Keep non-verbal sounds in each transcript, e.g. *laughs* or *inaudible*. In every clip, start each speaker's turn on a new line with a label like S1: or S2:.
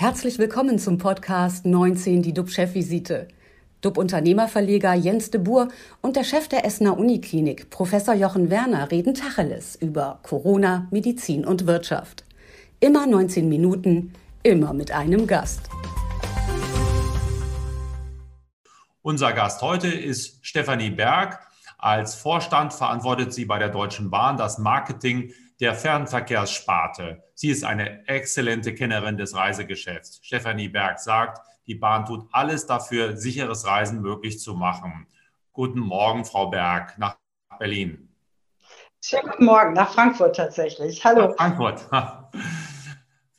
S1: Herzlich willkommen zum Podcast 19, die DUB-Chefvisite. DUB-Unternehmerverleger Jens de Boer und der Chef der Essener Uniklinik, Professor Jochen Werner, reden Tacheles über Corona, Medizin und Wirtschaft. Immer 19 Minuten, immer mit einem Gast.
S2: Unser Gast heute ist Stefanie Berg. Als Vorstand verantwortet sie bei der Deutschen Bahn das Marketing der Fernverkehrssparte. Sie ist eine exzellente Kennerin des Reisegeschäfts. Stefanie Berg sagt, die Bahn tut alles dafür, sicheres Reisen möglich zu machen. Guten Morgen, Frau Berg, nach Berlin.
S3: Schönen guten Morgen, nach Frankfurt tatsächlich. Hallo.
S2: Nach Frankfurt. *laughs*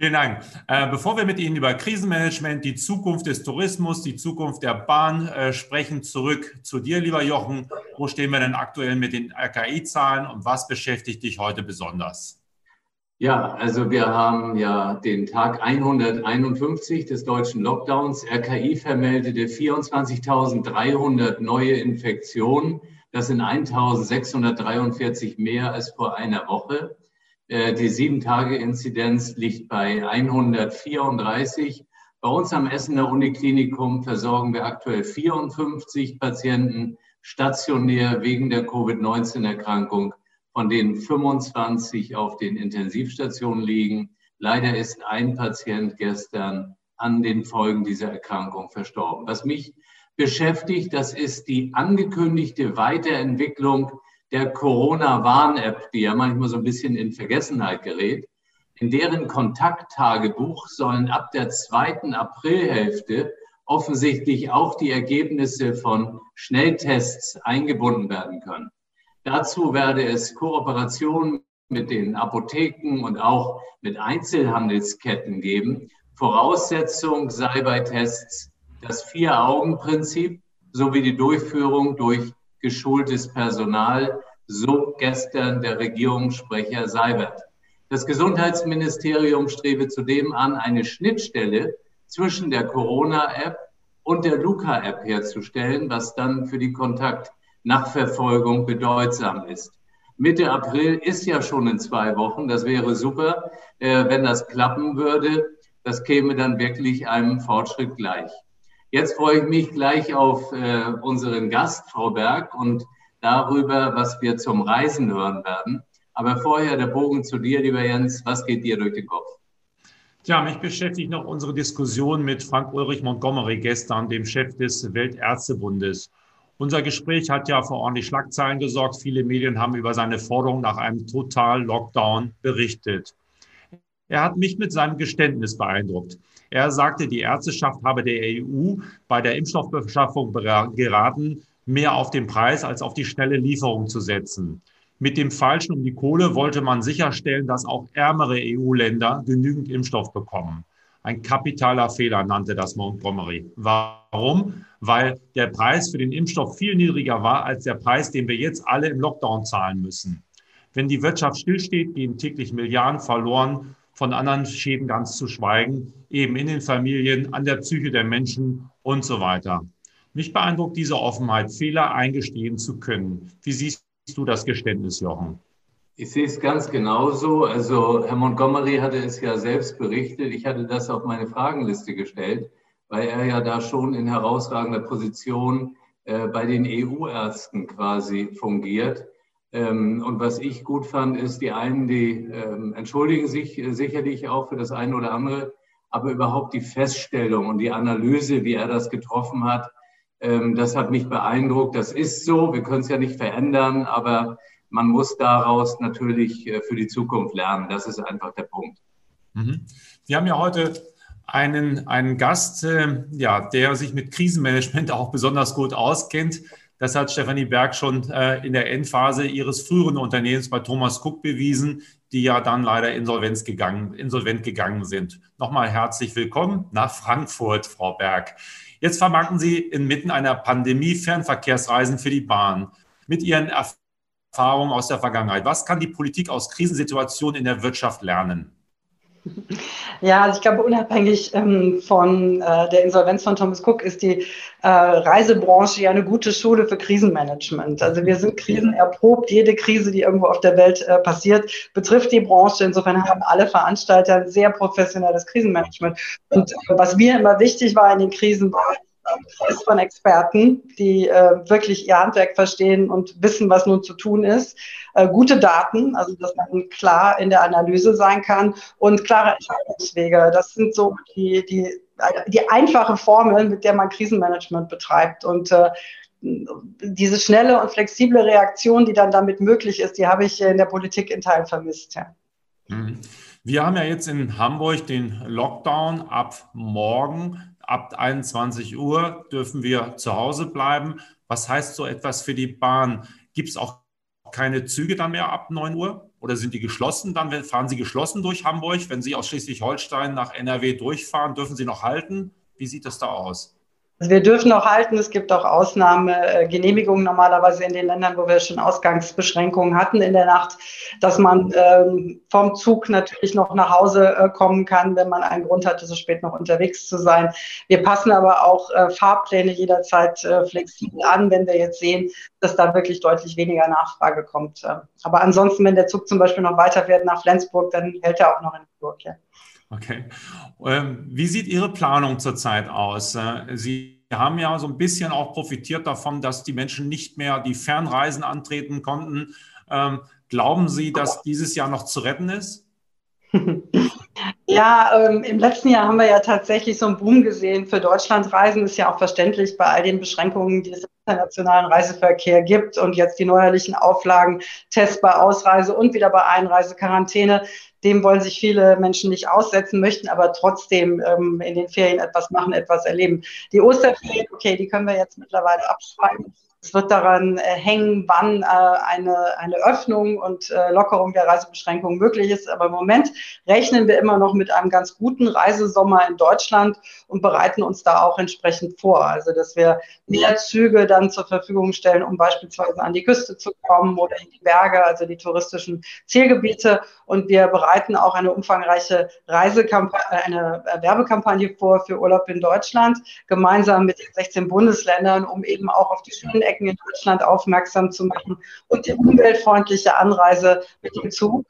S2: Vielen Dank. Äh, bevor wir mit Ihnen über Krisenmanagement, die Zukunft des Tourismus, die Zukunft der Bahn äh, sprechen, zurück zu dir, lieber Jochen. Wo stehen wir denn aktuell mit den RKI-Zahlen und was beschäftigt dich heute besonders?
S4: Ja, also wir haben ja den Tag 151 des deutschen Lockdowns. RKI vermeldete 24.300 neue Infektionen. Das sind 1.643 mehr als vor einer Woche. Äh, die Sieben-Tage-Inzidenz liegt bei 134. Bei uns am Essener Uniklinikum versorgen wir aktuell 54 Patienten stationär wegen der Covid-19-Erkrankung, von denen 25 auf den Intensivstationen liegen. Leider ist ein Patient gestern an den Folgen dieser Erkrankung verstorben. Was mich beschäftigt, das ist die angekündigte Weiterentwicklung der Corona-Warn-App, die ja manchmal so ein bisschen in Vergessenheit gerät, in deren Kontakttagebuch sollen ab der zweiten Aprilhälfte offensichtlich auch die Ergebnisse von Schnelltests eingebunden werden können. Dazu werde es Kooperationen mit den Apotheken und auch mit Einzelhandelsketten geben. Voraussetzung sei bei Tests das Vier-Augen-Prinzip sowie die Durchführung durch geschultes Personal, so gestern der Regierungssprecher Seibert. Das Gesundheitsministerium strebe zudem an, eine Schnittstelle zwischen der Corona-App und der Luca-App herzustellen, was dann für die Kontaktnachverfolgung bedeutsam ist. Mitte April ist ja schon in zwei Wochen. Das wäre super, äh, wenn das klappen würde. Das käme dann wirklich einem Fortschritt gleich. Jetzt freue ich mich gleich auf äh, unseren Gast, Frau Berg, und darüber, was wir zum Reisen hören werden. Aber vorher der Bogen zu dir, lieber Jens. Was geht dir durch den Kopf?
S2: Ja, mich beschäftigt noch unsere Diskussion mit Frank Ulrich Montgomery gestern, dem Chef des Weltärztebundes. Unser Gespräch hat ja für ordentlich Schlagzeilen gesorgt. Viele Medien haben über seine Forderung nach einem Total-Lockdown berichtet. Er hat mich mit seinem Geständnis beeindruckt. Er sagte, die Ärzteschaft habe der EU bei der Impfstoffbeschaffung geraten, mehr auf den Preis als auf die schnelle Lieferung zu setzen. Mit dem Falschen um die Kohle wollte man sicherstellen, dass auch ärmere EU-Länder genügend Impfstoff bekommen. Ein kapitaler Fehler nannte das Montgomery. Warum? Weil der Preis für den Impfstoff viel niedriger war als der Preis, den wir jetzt alle im Lockdown zahlen müssen. Wenn die Wirtschaft stillsteht, gehen täglich Milliarden verloren von anderen Schäden ganz zu schweigen, eben in den Familien, an der Psyche der Menschen und so weiter. Mich beeindruckt diese Offenheit, Fehler eingestehen zu können. Wie siehst du das Geständnis, Jochen?
S4: Ich sehe es ganz genauso. Also Herr Montgomery hatte es ja selbst berichtet. Ich hatte das auf meine Fragenliste gestellt, weil er ja da schon in herausragender Position äh, bei den EU-Ärzten quasi fungiert. Ähm, und was ich gut fand, ist, die einen, die ähm, entschuldigen sich äh, sicherlich auch für das eine oder andere, aber überhaupt die Feststellung und die Analyse, wie er das getroffen hat, ähm, das hat mich beeindruckt. Das ist so, wir können es ja nicht verändern, aber man muss daraus natürlich äh, für die Zukunft lernen. Das ist einfach der Punkt.
S2: Mhm. Wir haben ja heute einen, einen Gast, äh, ja, der sich mit Krisenmanagement *laughs* auch besonders gut auskennt. Das hat Stefanie Berg schon äh, in der Endphase ihres früheren Unternehmens bei Thomas Cook bewiesen, die ja dann leider insolvenz gegangen, insolvent gegangen sind. Nochmal herzlich willkommen nach Frankfurt, Frau Berg. Jetzt vermarkten Sie inmitten einer Pandemie Fernverkehrsreisen für die Bahn. Mit Ihren Erfahrungen aus der Vergangenheit, was kann die Politik aus Krisensituationen in der Wirtschaft lernen?
S3: Ja, also ich glaube, unabhängig ähm, von äh, der Insolvenz von Thomas Cook ist die äh, Reisebranche ja eine gute Schule für Krisenmanagement. Also wir sind krisenerprobt. Jede Krise, die irgendwo auf der Welt äh, passiert, betrifft die Branche. Insofern haben alle Veranstalter ein sehr professionelles Krisenmanagement. Und äh, was mir immer wichtig war in den Krisen, war ist von Experten, die äh, wirklich ihr Handwerk verstehen und wissen, was nun zu tun ist. Äh, gute Daten, also dass man klar in der Analyse sein kann und klare Entscheidungswege. Das sind so die, die, die einfache Formel, mit der man Krisenmanagement betreibt. Und äh, diese schnelle und flexible Reaktion, die dann damit möglich ist, die habe ich in der Politik in Teilen vermisst. Ja.
S2: Mhm. Wir haben ja jetzt in Hamburg den Lockdown ab morgen ab 21 Uhr dürfen wir zu Hause bleiben. Was heißt so etwas für die Bahn? Gibt es auch keine Züge dann mehr ab 9 Uhr? Oder sind die geschlossen? Dann fahren Sie geschlossen durch Hamburg. Wenn Sie aus Schleswig-Holstein nach NRW durchfahren, dürfen Sie noch halten? Wie sieht das da aus?
S3: Also wir dürfen auch halten. Es gibt auch Ausnahmegenehmigungen normalerweise in den Ländern, wo wir schon Ausgangsbeschränkungen hatten in der Nacht, dass man ähm, vom Zug natürlich noch nach Hause äh, kommen kann, wenn man einen Grund hatte, so spät noch unterwegs zu sein. Wir passen aber auch äh, Fahrpläne jederzeit äh, flexibel an, wenn wir jetzt sehen, dass da wirklich deutlich weniger Nachfrage kommt. aber ansonsten, wenn der Zug zum Beispiel noch weiterfährt nach Flensburg, dann hält er auch noch in Hamburg. Ja.
S2: Okay. Ähm, wie sieht Ihre Planung zurzeit aus? Äh, Sie haben ja so ein bisschen auch profitiert davon, dass die Menschen nicht mehr die Fernreisen antreten konnten. Ähm, glauben Sie, dass dieses Jahr noch zu retten ist? *laughs*
S3: Ja, ähm, im letzten Jahr haben wir ja tatsächlich so einen Boom gesehen für Deutschlandreisen. Ist ja auch verständlich bei all den Beschränkungen, die es im internationalen Reiseverkehr gibt und jetzt die neuerlichen Auflagen, Test bei Ausreise und wieder bei Einreise, Quarantäne. Dem wollen sich viele Menschen nicht aussetzen, möchten aber trotzdem ähm, in den Ferien etwas machen, etwas erleben. Die Osterferien, okay, die können wir jetzt mittlerweile abschreiben. Es wird daran äh, hängen, wann äh, eine, eine Öffnung und äh, Lockerung der Reisebeschränkungen möglich ist. Aber im Moment rechnen wir immer noch mit einem ganz guten Reisesommer in Deutschland und bereiten uns da auch entsprechend vor. Also, dass wir mehr Züge dann zur Verfügung stellen, um beispielsweise an die Küste zu kommen oder in die Berge, also die touristischen Zielgebiete. Und wir bereiten auch eine umfangreiche Reisekampagne, eine Werbekampagne vor für Urlaub in Deutschland, gemeinsam mit den 16 Bundesländern, um eben auch auf die schönen Ecken in Deutschland aufmerksam zu machen und die umweltfreundliche Anreise mit dem Zug.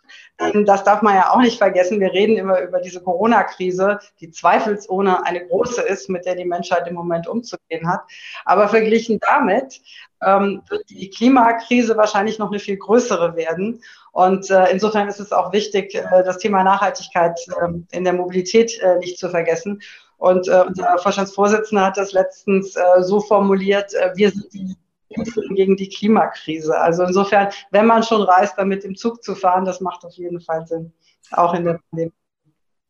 S3: Das darf man ja auch nicht vergessen. Wir reden immer über diese Corona-Krise, die zweifelsohne eine große ist, mit der die Menschheit im Moment umzugehen hat. Aber verglichen damit ähm, wird die Klimakrise wahrscheinlich noch eine viel größere werden. Und äh, insofern ist es auch wichtig, äh, das Thema Nachhaltigkeit äh, in der Mobilität äh, nicht zu vergessen. Und unser Vorstandsvorsitzender hat das letztens so formuliert, wir sind die Gegen die Klimakrise. Also insofern, wenn man schon reist, dann mit dem Zug zu fahren, das macht auf jeden Fall Sinn, auch in der Pandemie.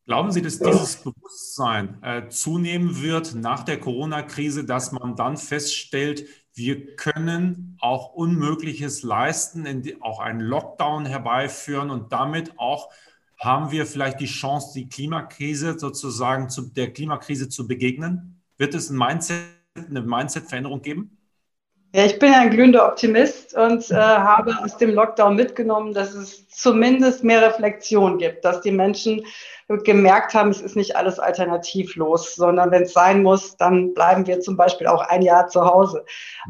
S2: Glauben Sie, dass dieses Bewusstsein äh, zunehmen wird nach der Corona-Krise, dass man dann feststellt, wir können auch Unmögliches leisten, auch einen Lockdown herbeiführen und damit auch haben wir vielleicht die Chance, die Klimakrise sozusagen zu der Klimakrise zu begegnen? Wird es ein Mindset, eine Mindset-Veränderung geben?
S3: Ja, ich bin ein glühender Optimist und äh, habe aus dem Lockdown mitgenommen, dass es zumindest mehr Reflexion gibt, dass die Menschen gemerkt haben, es ist nicht alles alternativlos, sondern wenn es sein muss, dann bleiben wir zum Beispiel auch ein Jahr zu Hause.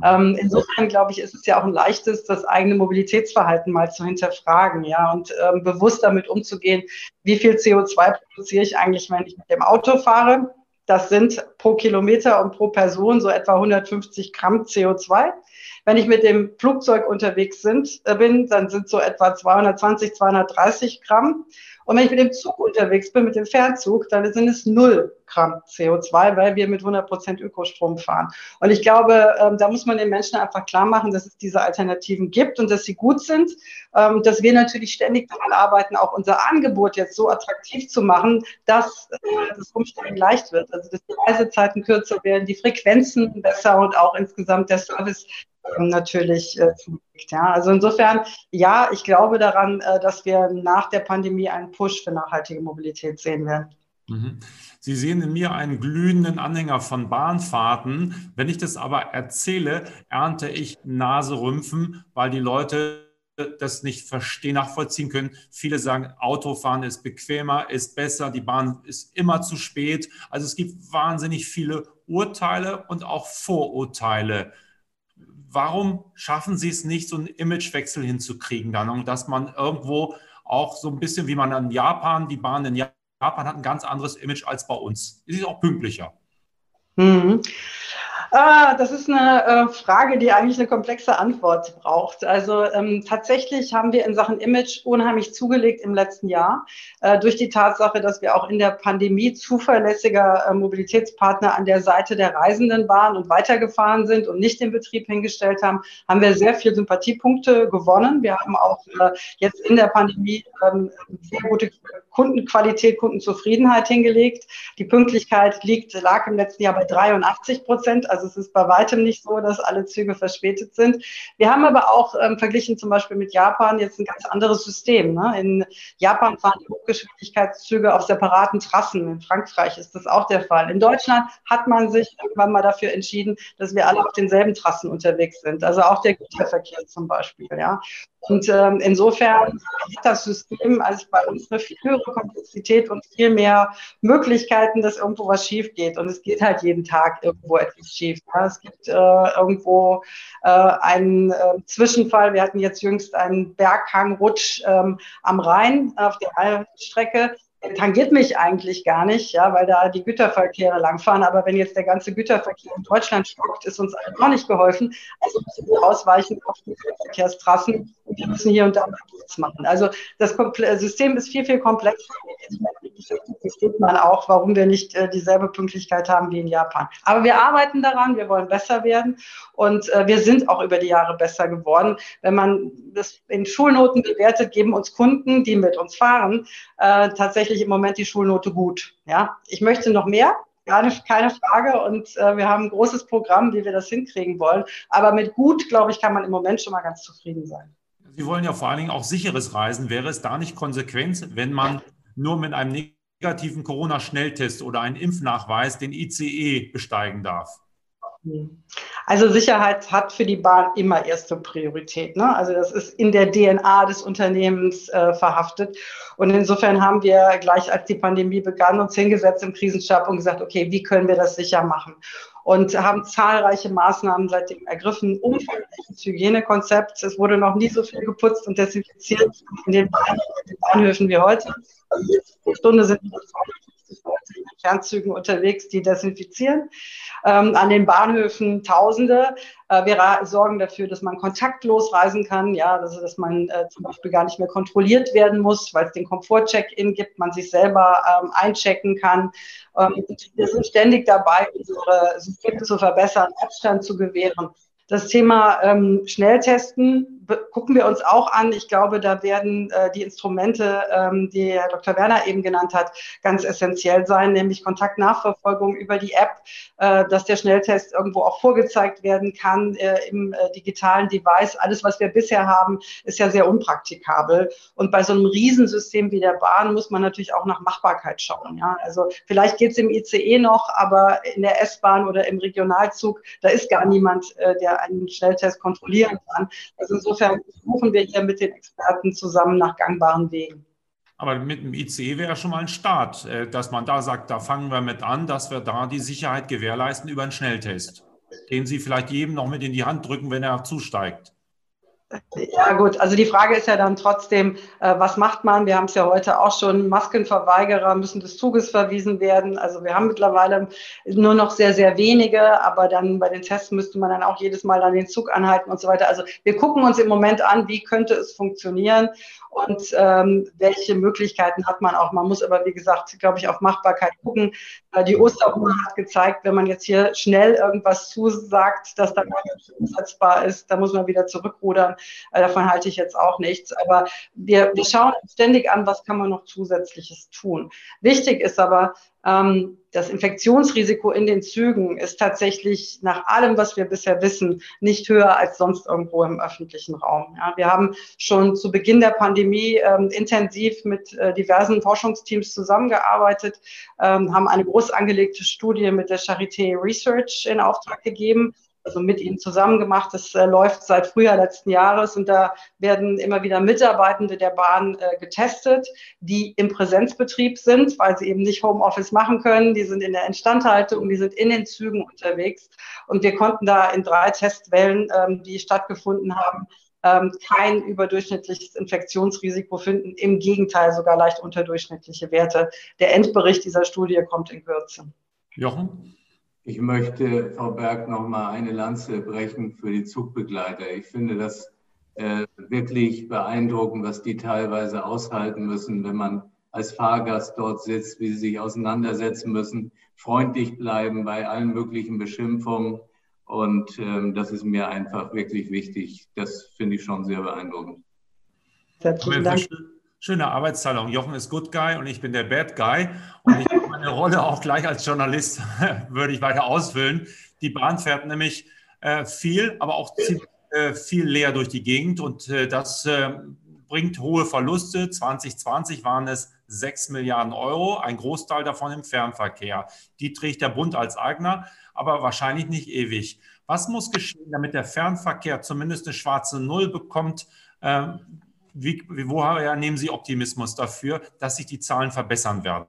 S3: Ähm, insofern glaube ich, ist es ja auch ein leichtes, das eigene Mobilitätsverhalten mal zu hinterfragen, ja, und ähm, bewusst damit umzugehen, wie viel CO2 produziere ich eigentlich, wenn ich mit dem Auto fahre das sind pro Kilometer und pro Person so etwa 150 Gramm CO2. Wenn ich mit dem Flugzeug unterwegs sind, äh, bin, dann sind so etwa 220, 230 Gramm. Und wenn ich mit dem Zug unterwegs bin, mit dem Fernzug, dann sind es null Gramm CO2, weil wir mit 100 Prozent Ökostrom fahren. Und ich glaube, ähm, da muss man den Menschen einfach klar machen, dass es diese Alternativen gibt und dass sie gut sind, ähm, dass wir natürlich ständig daran arbeiten, auch unser Angebot jetzt so attraktiv zu machen, dass äh, das Umsteigen leicht wird. Also, dass die Reisezeiten kürzer werden, die Frequenzen besser und auch insgesamt der Service natürlich äh. Ja. Also insofern, ja, ich glaube daran, äh, dass wir nach der Pandemie einen Push für nachhaltige Mobilität sehen werden.
S2: Mhm. Sie sehen in mir einen glühenden Anhänger von Bahnfahrten. Wenn ich das aber erzähle, ernte ich Naserümpfen, weil die Leute das nicht verstehen, nachvollziehen können. Viele sagen, Autofahren ist bequemer, ist besser, die Bahn ist immer zu spät. Also es gibt wahnsinnig viele Urteile und auch Vorurteile. Warum schaffen Sie es nicht, so einen Imagewechsel hinzukriegen dann und dass man irgendwo auch so ein bisschen wie man in Japan, die Bahn in Japan hat ein ganz anderes Image als bei uns. Sie ist auch pünktlicher.
S3: Mhm. Ah, das ist eine äh, Frage, die eigentlich eine komplexe Antwort braucht. Also ähm, tatsächlich haben wir in Sachen Image unheimlich zugelegt im letzten Jahr äh, durch die Tatsache, dass wir auch in der Pandemie zuverlässiger äh, Mobilitätspartner an der Seite der Reisenden waren und weitergefahren sind und nicht den Betrieb hingestellt haben, haben wir sehr viel Sympathiepunkte gewonnen. Wir haben auch äh, jetzt in der Pandemie ähm, sehr gute Kundenqualität, Kundenzufriedenheit hingelegt. Die Pünktlichkeit liegt, lag im letzten Jahr bei 83 Prozent. Also es ist bei weitem nicht so, dass alle Züge verspätet sind. Wir haben aber auch ähm, verglichen zum Beispiel mit Japan jetzt ein ganz anderes System. Ne? In Japan fahren die Hochgeschwindigkeitszüge auf separaten Trassen. In Frankreich ist das auch der Fall. In Deutschland hat man sich irgendwann mal dafür entschieden, dass wir alle auf denselben Trassen unterwegs sind. Also auch der Güterverkehr zum Beispiel. Ja? Und ähm, insofern hat das System als bei uns eine viel höhere Komplexität und viel mehr Möglichkeiten, dass irgendwo was schief geht. Und es geht halt jeden Tag irgendwo etwas schief. Ja. Es gibt äh, irgendwo äh, einen äh, Zwischenfall. Wir hatten jetzt jüngst einen Berghangrutsch ähm, am Rhein auf der Strecke tangiert mich eigentlich gar nicht, ja, weil da die Güterverkehre langfahren. Aber wenn jetzt der ganze Güterverkehr in Deutschland stockt, ist uns auch nicht geholfen. Also müssen wir ausweichen auf die Verkehrstrassen und wir müssen hier und da nichts machen. Also das System ist viel, viel komplexer. Versteht man auch, warum wir nicht äh, dieselbe Pünktlichkeit haben wie in Japan. Aber wir arbeiten daran, wir wollen besser werden und äh, wir sind auch über die Jahre besser geworden. Wenn man das in Schulnoten bewertet, geben uns Kunden, die mit uns fahren, äh, tatsächlich tatsächlich im Moment die Schulnote gut. Ja, ich möchte noch mehr, keine, keine Frage. Und äh, wir haben ein großes Programm, wie wir das hinkriegen wollen. Aber mit gut, glaube ich, kann man im Moment schon mal ganz zufrieden sein.
S2: Sie wollen ja vor allen Dingen auch sicheres Reisen. Wäre es da nicht konsequent, wenn man nur mit einem negativen Corona-Schnelltest oder einem Impfnachweis den ICE besteigen darf?
S3: Also Sicherheit hat für die Bahn immer erste Priorität. Ne? Also das ist in der DNA des Unternehmens äh, verhaftet. Und insofern haben wir gleich, als die Pandemie begann, uns hingesetzt im Krisenstab und gesagt, okay, wie können wir das sicher machen? Und haben zahlreiche Maßnahmen seitdem ergriffen, umfangreiches Hygienekonzept. Es wurde noch nie so viel geputzt und desinfiziert in den, Bahnhöfen wie heute. Pro Stunde sind wir in Fernzügen unterwegs, die desinfizieren. Ähm, an den Bahnhöfen Tausende. Äh, wir sorgen dafür, dass man kontaktlos reisen kann, ja, also dass man äh, zum Beispiel gar nicht mehr kontrolliert werden muss, weil es den Komfort-Check-In gibt, man sich selber ähm, einchecken kann. Ähm, wir sind ständig dabei, unsere Systeme zu verbessern, Abstand zu gewähren. Das Thema ähm, Schnelltesten gucken wir uns auch an. Ich glaube, da werden äh, die Instrumente, ähm, die Herr Dr. Werner eben genannt hat, ganz essentiell sein, nämlich Kontaktnachverfolgung über die App, äh, dass der Schnelltest irgendwo auch vorgezeigt werden kann äh, im äh, digitalen Device. Alles, was wir bisher haben, ist ja sehr unpraktikabel. Und bei so einem Riesensystem wie der Bahn muss man natürlich auch nach Machbarkeit schauen. Ja? Also vielleicht geht es im ICE noch, aber in der S-Bahn oder im Regionalzug, da ist gar niemand, äh, der einen Schnelltest kontrollieren kann. Also insofern suchen wir hier mit den Experten zusammen nach gangbaren Wegen.
S2: Aber mit dem ICE wäre schon mal ein Start, äh, dass man da sagt, da fangen wir mit an, dass wir da die Sicherheit gewährleisten über einen Schnelltest, den Sie vielleicht jedem noch mit in die Hand drücken, wenn er zusteigt.
S3: Ja gut, also die Frage ist ja dann trotzdem, äh, was macht man? Wir haben es ja heute auch schon, Maskenverweigerer müssen des Zuges verwiesen werden. Also wir haben mittlerweile nur noch sehr, sehr wenige, aber dann bei den Tests müsste man dann auch jedes Mal an den Zug anhalten und so weiter. Also wir gucken uns im Moment an, wie könnte es funktionieren und ähm, welche Möglichkeiten hat man auch. Man muss aber, wie gesagt, glaube ich, auf Machbarkeit gucken. Äh, die Osterruhe hat gezeigt, wenn man jetzt hier schnell irgendwas zusagt, das dann nicht umsetzbar ist, da muss man wieder zurückrudern. Äh, davon halte ich jetzt auch nichts. Aber wir, wir schauen ständig an, was kann man noch zusätzliches tun. Wichtig ist aber, das Infektionsrisiko in den Zügen ist tatsächlich nach allem, was wir bisher wissen, nicht höher als sonst irgendwo im öffentlichen Raum. Ja, wir haben schon zu Beginn der Pandemie ähm, intensiv mit äh, diversen Forschungsteams zusammengearbeitet, ähm, haben eine groß angelegte Studie mit der Charité Research in Auftrag gegeben also mit ihnen zusammen gemacht. Das äh, läuft seit Frühjahr letzten Jahres und da werden immer wieder Mitarbeitende der Bahn äh, getestet, die im Präsenzbetrieb sind, weil sie eben nicht Homeoffice machen können. Die sind in der Instandhaltung, die sind in den Zügen unterwegs. Und wir konnten da in drei Testwellen, ähm, die stattgefunden haben, ähm, kein überdurchschnittliches Infektionsrisiko finden. Im Gegenteil, sogar leicht unterdurchschnittliche Werte. Der Endbericht dieser Studie kommt in Kürze.
S4: Jochen? Ich möchte, Frau Berg, noch mal eine Lanze brechen für die Zugbegleiter. Ich finde das äh, wirklich beeindruckend, was die teilweise aushalten müssen, wenn man als Fahrgast dort sitzt, wie sie sich auseinandersetzen müssen, freundlich bleiben bei allen möglichen Beschimpfungen. Und ähm, das ist mir einfach wirklich wichtig. Das finde ich schon sehr beeindruckend.
S2: Herzlichen Dank. Schöne Arbeitsteilung. Jochen ist Good Guy und ich bin der Bad Guy. Und ich meine Rolle auch gleich als Journalist *laughs* würde ich weiter ausfüllen. Die Bahn fährt nämlich äh, viel, aber auch ziemlich, äh, viel leer durch die Gegend und äh, das äh, bringt hohe Verluste. 2020 waren es 6 Milliarden Euro, ein Großteil davon im Fernverkehr. Die trägt der Bund als Eigner aber wahrscheinlich nicht ewig. Was muss geschehen, damit der Fernverkehr zumindest eine schwarze Null bekommt? Wie, woher nehmen Sie Optimismus dafür, dass sich die Zahlen verbessern werden?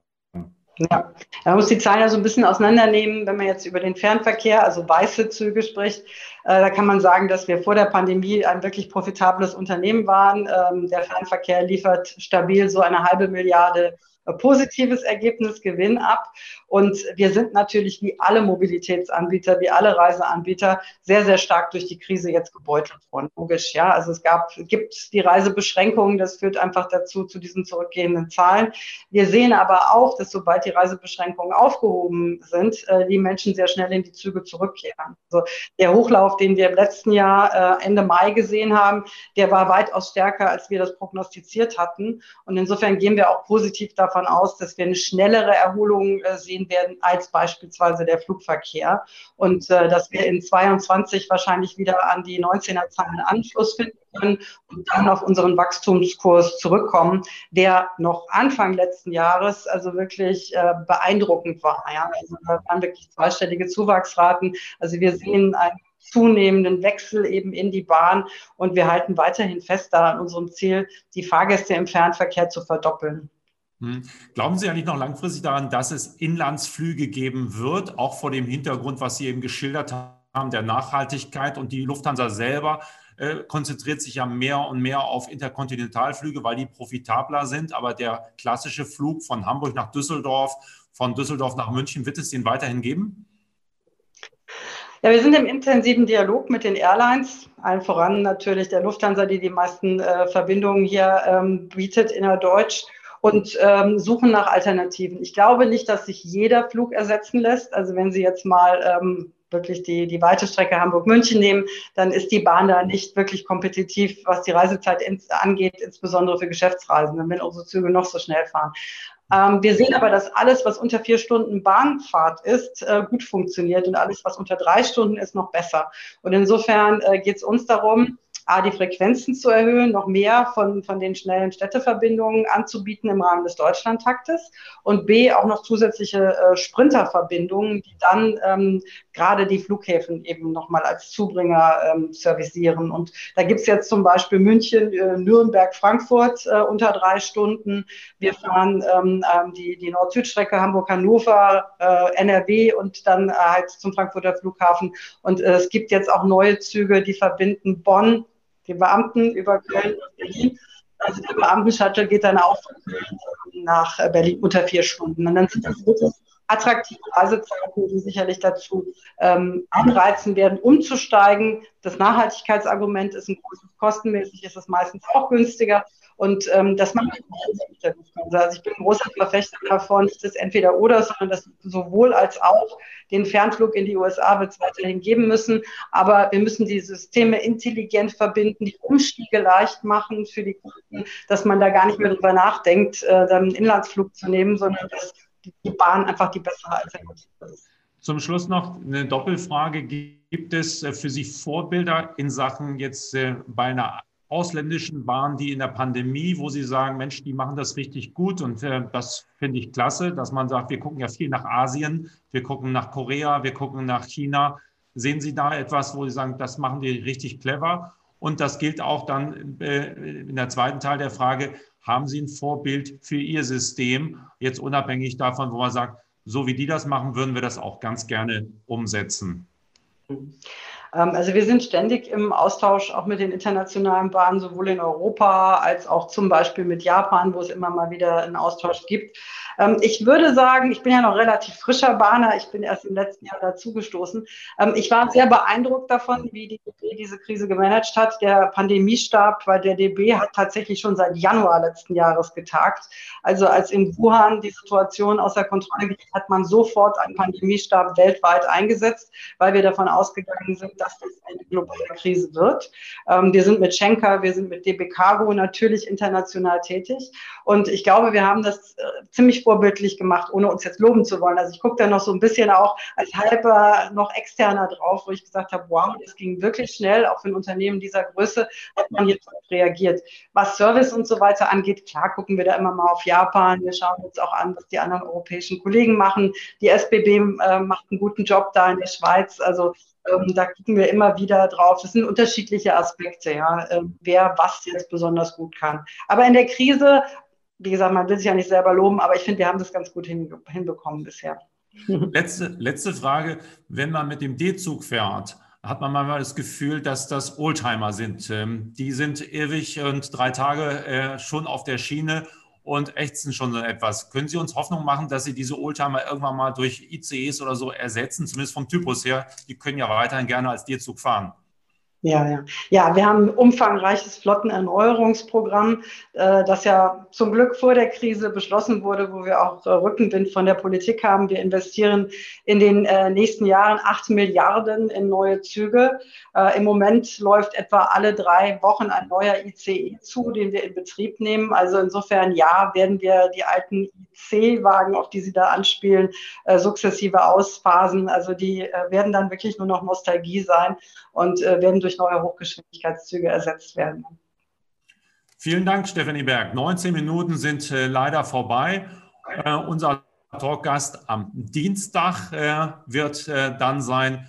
S3: Ja, man muss die Zahlen ja so ein bisschen auseinandernehmen. Wenn man jetzt über den Fernverkehr, also weiße Züge spricht, äh, da kann man sagen, dass wir vor der Pandemie ein wirklich profitables Unternehmen waren. Ähm, der Fernverkehr liefert stabil so eine halbe Milliarde positives Ergebnis, Gewinn ab. Und wir sind natürlich wie alle Mobilitätsanbieter, wie alle Reiseanbieter sehr, sehr stark durch die Krise jetzt gebeutelt worden. Logisch, ja. Also es gab, gibt die Reisebeschränkungen. Das führt einfach dazu, zu diesen zurückgehenden Zahlen. Wir sehen aber auch, dass sobald die Reisebeschränkungen aufgehoben sind, äh, die Menschen sehr schnell in die Züge zurückkehren. Also der Hochlauf, den wir im letzten Jahr äh, Ende Mai gesehen haben, der war weitaus stärker, als wir das prognostiziert hatten. Und insofern gehen wir auch positiv davon davon aus, dass wir eine schnellere Erholung äh, sehen werden als beispielsweise der Flugverkehr und äh, dass wir in 22 wahrscheinlich wieder an die 19er Zahlen Anschluss finden können und dann auf unseren Wachstumskurs zurückkommen, der noch Anfang letzten Jahres also wirklich äh, beeindruckend war. Ja? Also da waren wirklich zweistellige Zuwachsraten. Also wir sehen ein zunehmenden Wechsel eben in die Bahn. Und wir halten weiterhin fest daran, unserem Ziel, die Fahrgäste im Fernverkehr zu verdoppeln.
S2: Hm. Glauben Sie eigentlich noch langfristig daran, dass es Inlandsflüge geben wird, auch vor dem Hintergrund, was Sie eben geschildert haben, der Nachhaltigkeit und die Lufthansa selber äh, konzentriert sich ja mehr und mehr auf Interkontinentalflüge, weil die profitabler sind. Aber der klassische Flug von Hamburg nach Düsseldorf, von Düsseldorf nach München, wird es den weiterhin geben?
S3: Ja, wir sind im intensiven Dialog mit den Airlines, allen voran natürlich der Lufthansa, die die meisten äh, Verbindungen hier ähm, bietet innerdeutsch und ähm, suchen nach Alternativen. Ich glaube nicht, dass sich jeder Flug ersetzen lässt. Also wenn Sie jetzt mal ähm, wirklich die, die weite Strecke Hamburg-München nehmen, dann ist die Bahn da nicht wirklich kompetitiv, was die Reisezeit ins, angeht, insbesondere für Geschäftsreisende, wenn unsere Züge noch so schnell fahren. Ähm, wir sehen aber, dass alles, was unter vier Stunden Bahnfahrt ist, äh, gut funktioniert und alles, was unter drei Stunden ist, noch besser. Und insofern äh, geht es uns darum, A, die Frequenzen zu erhöhen, noch mehr von, von den schnellen Städteverbindungen anzubieten im Rahmen des Deutschlandtaktes und B, auch noch zusätzliche äh, Sprinterverbindungen, die dann ähm, gerade die Flughäfen eben nochmal als Zubringer ähm, servicieren. Und da gibt's jetzt zum Beispiel München, äh, Nürnberg, Frankfurt äh, unter drei Stunden. Wir fahren ähm, ähm die, die Nord-Süd-Strecke Hamburg-Hannover, äh, NRW und dann äh, halt zum Frankfurter Flughafen. Und äh, es gibt jetzt auch neue Züge, die verbinden Bonn die Beamten über Köln und Berlin. Also der Beamtenshuttle geht dann auch nach Berlin unter vier Stunden. Und dann sind das wirklich attraktive Reisezeiten, die sicherlich dazu ähm, anreizen werden, umzusteigen. Das Nachhaltigkeitsargument ist ein großes kostenmäßig, ist es meistens auch günstiger. Und ähm, das macht mit. Also ich bin ein großer Verfechter davon, nicht das Entweder-Oder, sondern das sowohl als auch den Fernflug in die USA wird es weiterhin geben müssen. Aber wir müssen die Systeme intelligent verbinden, die Umstiege leicht machen für die Kunden, dass man da gar nicht mehr drüber nachdenkt, äh, dann einen Inlandsflug zu nehmen, sondern dass die Bahn einfach die bessere Alternative ist.
S2: Zum Schluss noch eine Doppelfrage. Gibt es äh, für Sie Vorbilder in Sachen jetzt äh, bei einer ausländischen Bahn, die in der Pandemie, wo Sie sagen, Mensch, die machen das richtig gut und äh, das finde ich klasse, dass man sagt, wir gucken ja viel nach Asien, wir gucken nach Korea, wir gucken nach China. Sehen Sie da etwas, wo Sie sagen, das machen die richtig clever? Und das gilt auch dann in der zweiten Teil der Frage, haben Sie ein Vorbild für Ihr System, jetzt unabhängig davon, wo man sagt, so wie die das machen, würden wir das auch ganz gerne umsetzen?
S3: Ähm, also wir sind ständig im Austausch auch mit den internationalen Bahnen, sowohl in Europa als auch zum Beispiel mit Japan, wo es immer mal wieder einen Austausch gibt. Ähm, ich würde sagen, ich bin ja noch relativ frischer Bahner, ich bin erst im letzten Jahr dazugestoßen. Ähm, ich war sehr beeindruckt davon, wie die DB diese Krise gemanagt hat. Der Pandemiestab weil der DB hat tatsächlich schon seit Januar letzten Jahres getagt. Also als in Wuhan die Situation außer Kontrolle geriet, hat man sofort einen Pandemiestab weltweit eingesetzt, weil wir davon ausgegangen sind, dass das eine globale Krise wird. Ähm, wir sind mit Schenker, wir sind mit DB Cargo natürlich international tätig. Und ich glaube, wir haben das äh, ziemlich vorbildlich gemacht, ohne uns jetzt loben zu wollen. Also ich gucke da noch so ein bisschen auch als halber noch externer drauf, wo ich gesagt habe, wow, das ging wirklich schnell, auch für ein Unternehmen dieser Größe hat man jetzt reagiert. Was Service und so weiter angeht, klar gucken wir da immer mal auf Japan. Wir schauen uns auch an, was die anderen europäischen Kollegen machen. Die SBB äh, macht einen guten Job da in der Schweiz. Also ähm, da gucken wir immer wieder drauf. Das sind unterschiedliche Aspekte, ja, äh, wer was jetzt besonders gut kann. Aber in der Krise wie gesagt, man will sich ja nicht selber loben, aber ich finde, wir haben das ganz gut hinbekommen bisher. *laughs*
S2: Letzte, letzte Frage. Wenn man mit dem D-Zug fährt, hat man manchmal das Gefühl, dass das Oldtimer sind. Ähm, die sind ewig und drei Tage äh, schon auf der Schiene und ächzen schon so etwas. Können Sie uns Hoffnung machen, dass Sie diese Oldtimer irgendwann mal durch ICEs oder so ersetzen, zumindest vom Typus her? Die können ja weiterhin gerne als D-Zug fahren.
S3: Ja, ja. Ja, wir haben ein umfangreiches Flottenerneuerungsprogramm, äh, das ja zum Glück vor der Krise beschlossen wurde, wo wir auch äh, Rückenwind von der Politik haben. Wir investieren in den äh, nächsten Jahren acht Milliarden in neue Züge. Im Moment läuft etwa alle drei Wochen ein neuer ICE zu, den wir in Betrieb nehmen. Also insofern, ja, werden wir die alten IC-Wagen, auf die Sie da anspielen, sukzessive ausphasen. Also die werden dann wirklich nur noch Nostalgie sein und werden durch durch neue Hochgeschwindigkeitszüge ersetzt werden.
S2: Vielen Dank, Stefanie Berg. 19 Minuten sind äh, leider vorbei. Äh, unser Talkgast am Dienstag äh, wird dann sein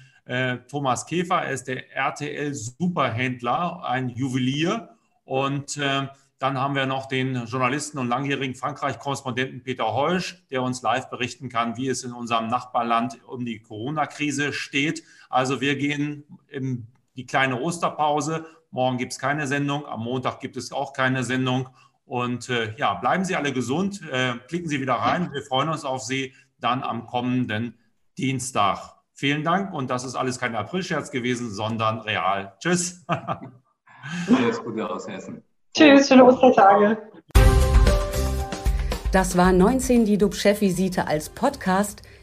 S2: Thomas Käfer. Er ist der RTL-Superhändler, ein Juwelier. Und dann haben wir noch den Journalisten und langjährigen Frankreich-Korrespondenten Peter Heusch, der uns live berichten kann, wie es in unserem Nachbarland um die Corona-Krise steht. Also wir gehen im die kleine Osterpause. Morgen gibt es keine Sendung, am Montag gibt es auch keine Sendung. Und äh, ja, bleiben Sie alle gesund, äh, klicken Sie wieder rein. Wir freuen uns auf Sie dann am kommenden Dienstag. Vielen Dank und das ist alles kein Aprilscherz gewesen, sondern real. Tschüss. *laughs*
S3: Alles Gute aus Hessen. Tschüss, schöne Ostertage.
S1: Das war 19 die DUB-Chefvisite als Podcast.